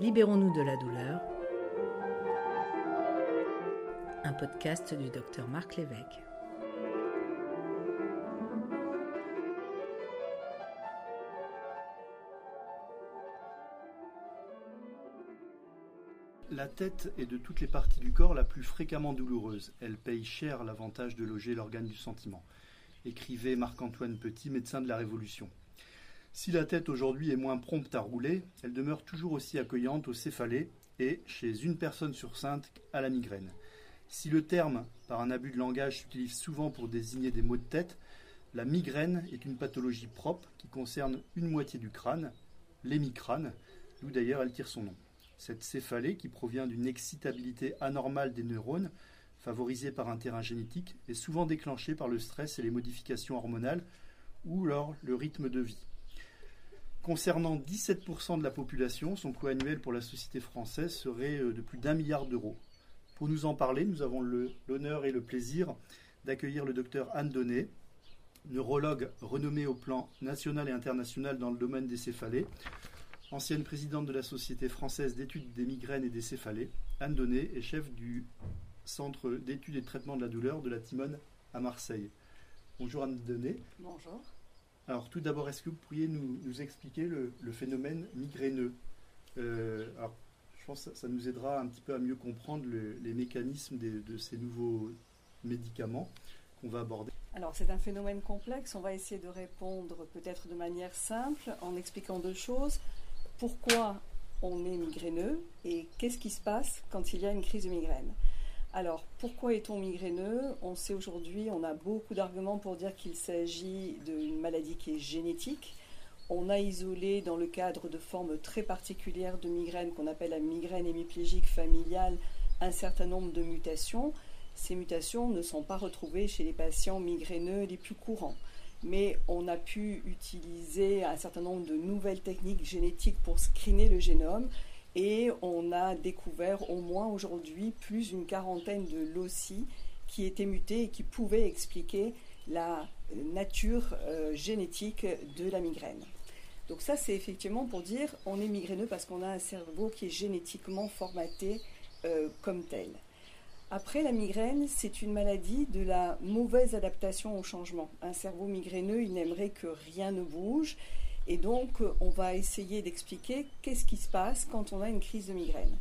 Libérons-nous de la douleur. Un podcast du docteur Marc Lévesque. La tête est de toutes les parties du corps la plus fréquemment douloureuse. Elle paye cher l'avantage de loger l'organe du sentiment. Écrivait Marc-Antoine Petit, médecin de la Révolution. Si la tête aujourd'hui est moins prompte à rouler, elle demeure toujours aussi accueillante au céphalée et, chez une personne sur cinq, à la migraine. Si le terme, par un abus de langage, s'utilise souvent pour désigner des maux de tête, la migraine est une pathologie propre qui concerne une moitié du crâne, l'hémicrâne, d'où d'ailleurs elle tire son nom. Cette céphalée, qui provient d'une excitabilité anormale des neurones, favorisée par un terrain génétique, est souvent déclenchée par le stress et les modifications hormonales ou alors le rythme de vie. Concernant 17% de la population, son coût annuel pour la société française serait euh, de plus d'un milliard d'euros. Pour nous en parler, nous avons l'honneur et le plaisir d'accueillir le docteur Anne Donnet, neurologue renommé au plan national et international dans le domaine des céphalées, ancienne présidente de la Société française d'études des migraines et des céphalées. Anne Donnet est chef du Centre d'études et de traitement de la douleur de la Timone à Marseille. Bonjour Anne Donnet. Bonjour. Alors tout d'abord, est-ce que vous pourriez nous, expliquer le, phénomène migraineux euh, alors, Je pense que ça nous aidera un petit peu à mieux comprendre les mécanismes de ces nouveaux médicaments qu'on va aborder. Alors c'est un phénomène complexe, on va essayer de répondre peut-être de manière simple en expliquant deux choses. Pourquoi on est migraineux et qu'est-ce qui se passe quand il y a une crise de migraine? Alors, pourquoi est-on migraineux? On sait aujourd'hui, on a beaucoup d'arguments pour dire qu'il s'agit d'une maladie qui est génétique. On a isolé dans le cadre de formes très particulières de migraine qu'on appelle la migraine hémiplégique familiale un certain nombre de mutations. Ces mutations ne sont pas retrouvées chez les patients migraineux les plus courants. Mais on a pu utiliser un certain nombre de nouvelles techniques génétiques pour screener le génome et on a découvert au moins aujourd'hui plus d'une quarantaine de loci qui étaient mutés et qui pouvaient expliquer la nature euh, génétique de la migraine. Donc ça, c'est effectivement pour dire on est migraineux parce qu'on a un cerveau qui est génétiquement formaté euh, comme tel. Après, la migraine, c'est une maladie de la mauvaise adaptation au changement. Un cerveau migraineux, il n'aimerait que rien ne bouge et donc, on va essayer d'expliquer qu'est-ce qui se passe quand on a une crise de migraine.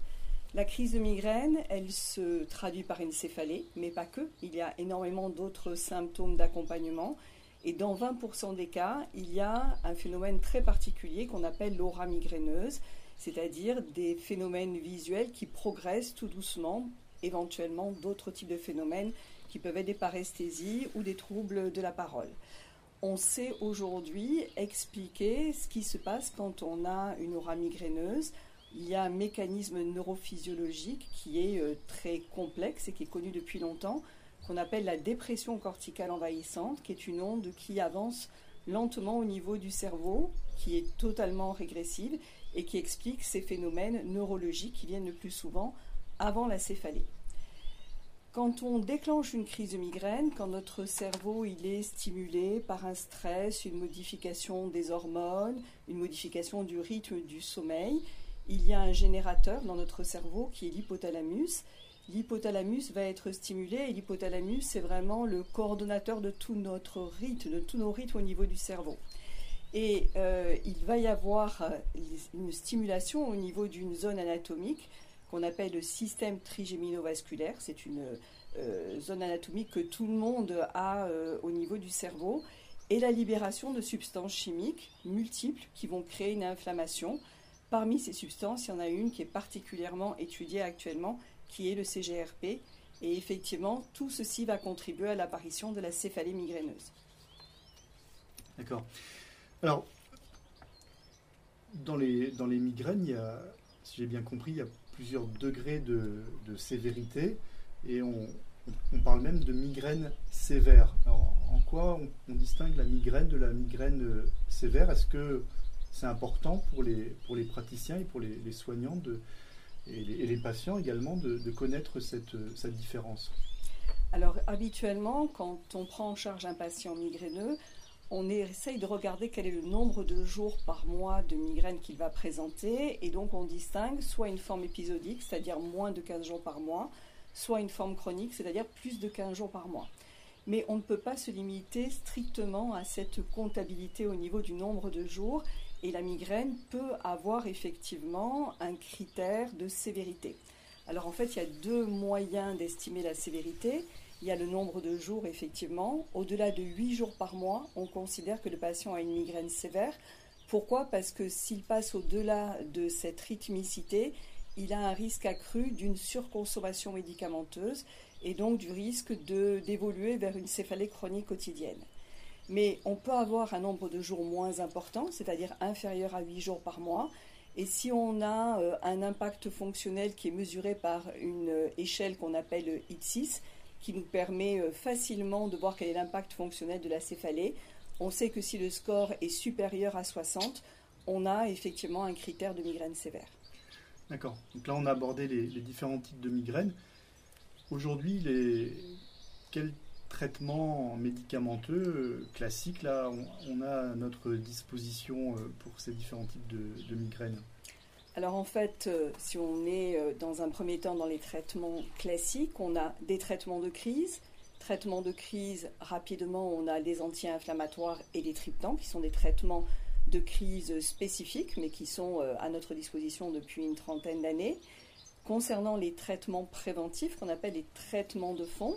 La crise de migraine, elle se traduit par une céphalée, mais pas que. Il y a énormément d'autres symptômes d'accompagnement. Et dans 20% des cas, il y a un phénomène très particulier qu'on appelle l'aura migraineuse, c'est-à-dire des phénomènes visuels qui progressent tout doucement, éventuellement d'autres types de phénomènes qui peuvent être des paresthésies ou des troubles de la parole on sait aujourd'hui expliquer ce qui se passe quand on a une aura migraineuse. Il y a un mécanisme neurophysiologique qui est euh, très complexe et qui est connu depuis longtemps, qu'on appelle la dépression corticale envahissante, qui est une onde qui avance lentement au niveau du cerveau, qui est totalement régressive et qui explique ces phénomènes neurologiques qui viennent le plus souvent avant la céphalée. Quand on déclenche une crise de migraine, quand notre cerveau il est stimulé par un stress, une modification des hormones, une modification du rythme du sommeil, il y a un générateur dans notre cerveau qui est l'hypothalamus. L'hypothalamus va être stimulé et l'hypothalamus c'est vraiment le coordonnateur de tout notre rythme, de tous nos rythmes au niveau du cerveau. Et euh, il va y avoir euh, une stimulation au niveau d'une zone anatomique qu'on appelle le système trigéminovasculaire. C'est une euh, zone anatomique que tout le monde a euh, au niveau du cerveau. Et la libération de substances chimiques multiples qui vont créer une inflammation. Parmi ces substances, il y en a une qui est particulièrement étudiée actuellement, qui est le CGRP. Et effectivement, tout ceci va contribuer à l'apparition de la céphalée migraineuse. D'accord. Alors, dans les, dans les migraines, il y a, si j'ai bien compris, il y a plusieurs degrés de, sévérité et on, parle même de migraine sévère. Alors, en quoi on, distingue la migraine de la migraine euh, sévère? Est-ce que c'est important pour les, pour les praticiens et pour les, soignants de, et, les, patients également de, connaître cette, cette différence? Alors habituellement, quand on prend en charge un patient migraineux, on essaye de regarder quel est le nombre de jours par mois de migraine qu'il va présenter, et donc on distingue soit une forme épisodique, c'est-à-dire moins de 15 jours par mois, soit une forme chronique, c'est-à-dire plus de 15 jours par mois. Mais on ne peut pas se limiter strictement à cette comptabilité au niveau du nombre de jours, et la migraine peut avoir effectivement un critère de sévérité. Alors en fait, il y a deux moyens d'estimer la sévérité. Il y a le nombre de jours, effectivement. Au-delà de 8 jours par mois, on considère que le patient a une migraine sévère. Pourquoi? Parce que s'il passe au-delà de cette rythmicité, il a un risque accru d'une surconsommation médicamenteuse et donc du risque d'évoluer vers une céphalée chronique quotidienne. Mais on peut avoir un nombre de jours moins important, c'est-à-dire inférieur à 8 jours par mois. Et si on a euh, un impact fonctionnel qui est mesuré par une euh, échelle qu'on appelle IT6, qui nous permet euh, facilement de voir quel est l'impact fonctionnel de la céphalée. On sait que si le score est supérieur à 60, on a effectivement un critère de migraine sévère. D'accord. Donc là, on a abordé les, différents types de migraines. Aujourd'hui, les... quels traitements médicamenteux euh, classiques là, on, a à notre disposition euh, pour ces différents types de, de migraines? Alors en fait, euh, si on est euh, dans un premier temps dans les traitements classiques, on a des traitements de crise. Traitement de crise, rapidement, on a des anti-inflammatoires et des triptans, qui sont des traitements de crise spécifiques, mais qui sont euh, à notre disposition depuis une trentaine d'années. Concernant les traitements préventifs, qu'on appelle les traitements de fond,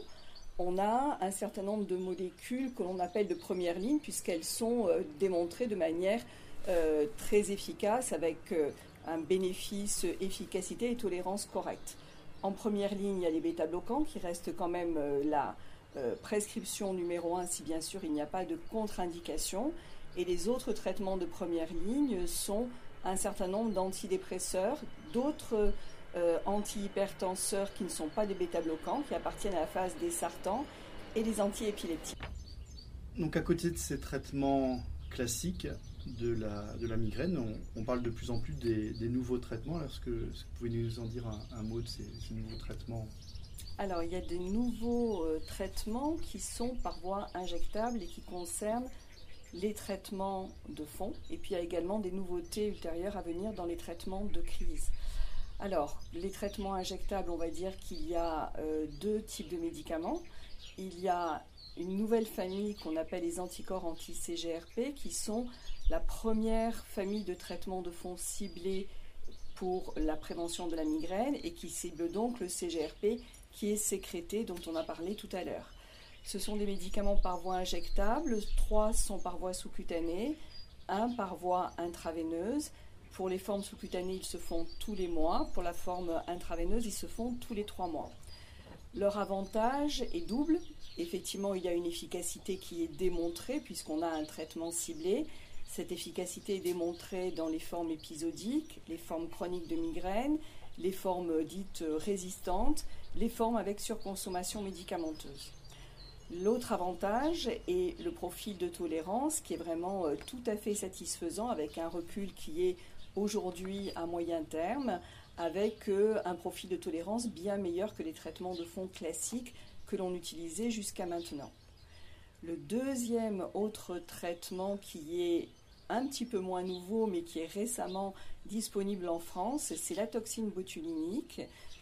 on a un certain nombre de molécules que l'on appelle de première ligne, puisqu'elles sont démontrées de manière très efficace avec un bénéfice, efficacité et tolérance correcte. En première ligne, il y a les bêta-bloquants qui restent quand même euh, la euh, prescription numéro un si bien sûr il n'y a pas de contre-indication. Et les autres traitements de première ligne sont un certain nombre d'antidépresseurs, d'autres euh, antihypertenseurs qui ne sont pas des bêta-bloquants, qui appartiennent à la phase des sartans, et les antiépileptiques. Donc à côté de ces traitements classiques, de la, migraine. On, parle de plus en plus des, nouveaux traitements. Est-ce que, vous pouvez nous en dire un, mot de ces, nouveaux traitements? Alors, il y a des nouveaux euh, traitements qui sont par voie injectable et qui concernent les traitements de fond. Et puis, il y a également des nouveautés ultérieures à venir dans les traitements de crise. Alors, les traitements injectables, on va dire qu'il y a euh, deux types de médicaments. Il y a une nouvelle famille qu'on appelle les anticorps anti-CGRP qui sont la première famille de traitements de fond ciblés pour la prévention de la migraine et qui cible donc le CGRP qui est sécrété dont on a parlé tout à l'heure. Ce sont des médicaments par voie injectable, trois sont par voie sous-cutanée, un par voie intraveineuse. Pour les formes sous-cutanées, ils se font tous les mois. Pour la forme intraveineuse, ils se font tous les trois mois. Leur avantage est double. Effectivement, il y a une efficacité qui est démontrée puisqu'on a un traitement ciblé, cette efficacité est démontrée dans les formes épisodiques, les formes chroniques de migraine, les formes dites résistantes, les formes avec surconsommation médicamenteuse. L'autre avantage est le profil de tolérance qui est vraiment euh, tout à fait satisfaisant avec un recul qui est aujourd'hui à moyen terme avec euh, un profil de tolérance bien meilleur que les traitements de fond classiques que l'on utilisait jusqu'à maintenant. Le deuxième autre traitement qui est un petit peu moins nouveau, mais qui est récemment disponible en France, c'est la toxine botulininique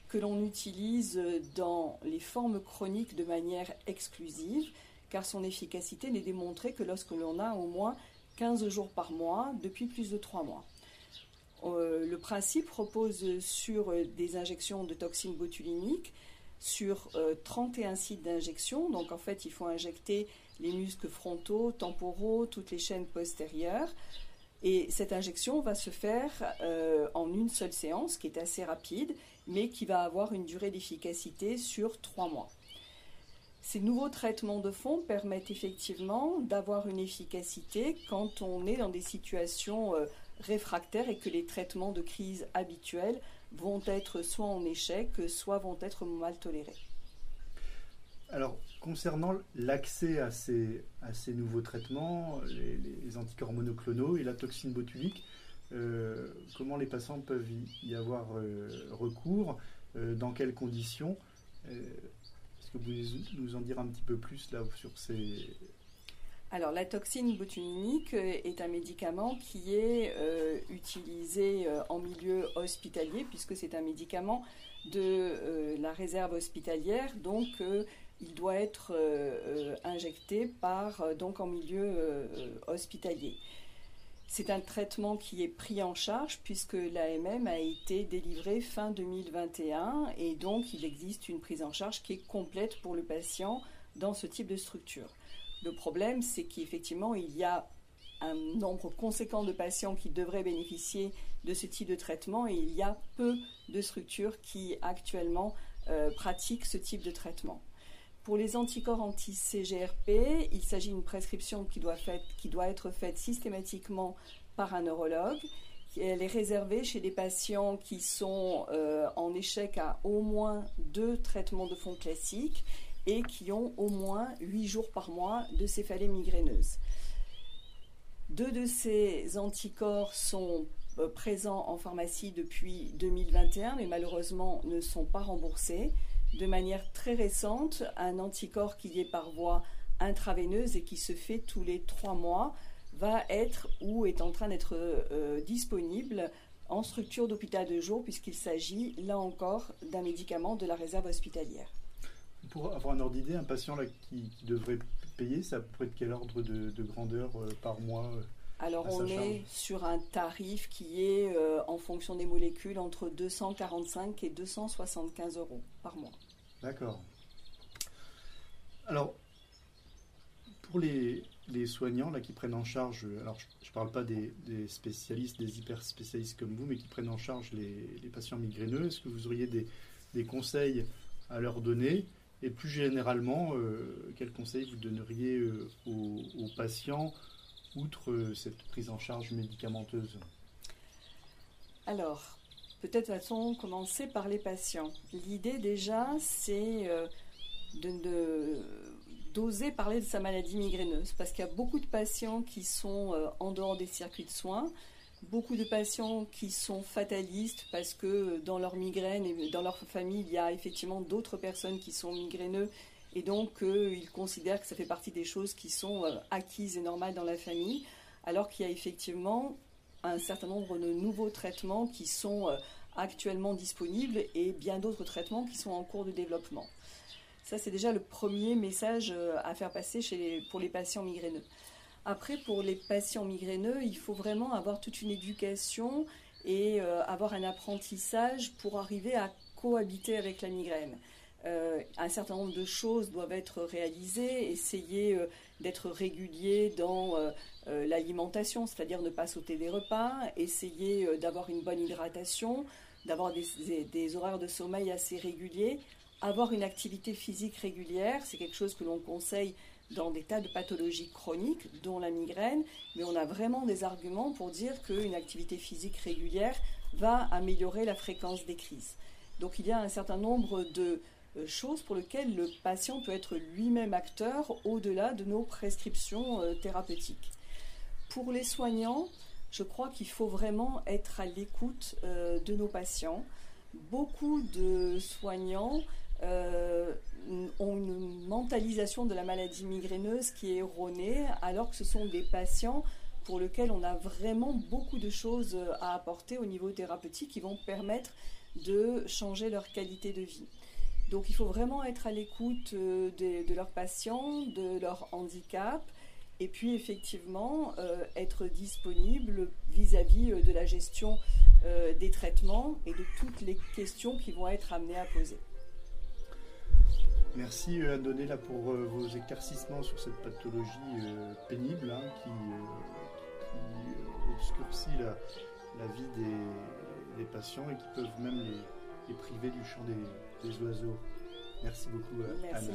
que l'on utilise dans les formes chroniques de manière exclusive, car son efficacité n'est démontrée que lorsque l'on a au moins 15 jours par mois depuis plus de 3 mois. Euh, le principe repose sur des injections de toxine botulinique sur 31 euh, sites d'injection. Donc en fait, il faut injecter les muscles frontaux, temporaux, toutes les chaînes postérieures. Et cette injection va se faire euh, en une seule séance, qui est assez rapide, mais qui va avoir une durée d'efficacité sur trois mois. Ces nouveaux traitements de fond permettent effectivement d'avoir une efficacité quand on est dans des situations euh, réfractaires et que les traitements de crise habituels vont être soit en échec, soit vont être mal tolérés. Alors, concernant l'accès à ces, à ces nouveaux traitements, les, anticorps monoclonaux et la toxine botulique, euh, comment les patients peuvent y, avoir euh, recours, euh, dans quelles conditions Est-ce que vous pouvez nous en dire un petit peu plus là sur ces... alors, la toxine botulinique est un médicament qui est utilisé en milieu hospitalier, puisque c'est un médicament de la réserve hospitalière. Donc, il doit être injecté par, donc en milieu hospitalier. C'est un traitement qui est pris en charge puisque l'AMM a été délivré fin 2021 et donc il existe une prise en charge qui est complète pour le patient dans ce type de structure. Le problème, c'est qu'effectivement, il y a un nombre conséquent de patients qui devraient bénéficier de ce type de traitement et il y a peu de structures qui actuellement euh, pratiquent ce type de traitement. Pour les anticorps anti-CGRP, il s'agit d'une prescription qui doit, être faite systématiquement par un neurologue. Elle est réservée chez des patients qui sont euh, en échec à au moins deux traitements de fond classiques et qui ont au moins huit jours par mois de céphalée migraineuse. Deux de ces anticorps sont euh, présents en pharmacie depuis 2021, mais malheureusement ne sont pas remboursés de manière très récente un anticorps qui est par voie intraveineuse et qui se fait tous les trois mois va être ou est en train d'être euh, disponible en structure d'hôpital de jour puisqu'il s'agit là encore d'un médicament de la réserve hospitalière. Pour avoir un ordre d'idée, un patient là, qui, devrait payer, ça pourrait être quel ordre de, grandeur euh, par mois euh, alors on est sur un tarif qui est euh, en fonction des molécules entre 245 et 275 euros par mois. D'accord. Alors pour les, soignants là, qui prennent en charge, alors je ne parle pas des, spécialistes, des hyper spécialistes comme vous, mais qui prennent en charge les, patients migraineux, est-ce que vous auriez des, conseils à leur donner? Et plus généralement, euh, quels conseils vous donneriez euh, aux patients outre euh, cette prise en charge médicamenteuse? Alors, peut-être va-t-on commencer par les patients. L'idée déjà, c'est de, d'oser parler de sa maladie migraineuse, parce qu'il y a beaucoup de patients qui sont en dehors des circuits de soins, beaucoup de patients qui sont fatalistes parce que dans leur migraine et dans leur famille, il y a effectivement d'autres personnes qui sont migraineux et donc euh, ils considèrent que ça fait partie des choses qui sont euh, acquises et normales dans la famille, alors qu'il y a effectivement un certain nombre de nouveaux traitements qui sont euh, actuellement disponibles et bien d'autres traitements qui sont en cours de développement. Ça, c'est déjà le premier message à faire passer pour les patients migraineux. Après, pour les patients migraineux, il faut vraiment avoir toute une éducation et avoir un apprentissage pour arriver à cohabiter avec la migraine. Euh, un certain nombre de choses doivent être réalisées, essayer euh, d'être régulier dans euh, l'alimentation, c'est-à-dire ne pas sauter des repas, essayer d'avoir une bonne hydratation, d'avoir des, horaires de sommeil assez réguliers, avoir une activité physique régulière, c'est quelque chose que l'on conseille dans des tas de pathologies chroniques, dont la migraine, mais on a vraiment des arguments pour dire qu'une activité physique régulière va améliorer la fréquence des crises. Donc il y a un certain nombre de euh, chose pour lesquelles le patient peut être lui-même acteur au-delà de nos prescriptions euh, thérapeutiques. Pour les soignants, je crois qu'il faut vraiment être à l'écoute euh, de nos patients. Beaucoup de soignants ont une mentalisation de la maladie migraineuse qui est erronée, alors que ce sont des patients pour lesquels on a vraiment beaucoup de choses à apporter au niveau thérapeutique qui vont permettre de changer leur qualité de vie. Donc il faut vraiment être à l'écoute euh, de, leurs patients, de leur handicap, et puis effectivement euh, être disponible vis-à-vis euh, de la gestion des traitements et de toutes les questions qui vont être amenées à poser. Merci Andonné là pour vos éclaircissements sur cette pathologie pénible hein, qui, obscurcit la, vie des, patients et qui peuvent même les, priver du champ des, des oiseaux. Merci beaucoup, Merci.